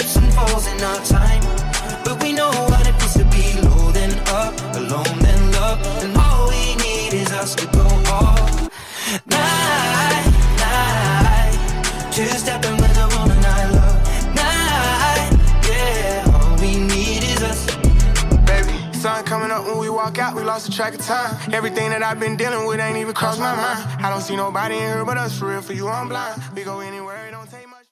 Falls in our time. But we know what it feels to be low then up, alone then love. And all we need is us to go all night, night. Two stepping with a woman I love. Night, yeah. All we need is us. Baby, sun coming up when we walk out, we lost the track of time. Everything that I've been dealing with ain't even crossed my mind. I don't see nobody in here but us, for real, for you, I'm blind. We go anywhere.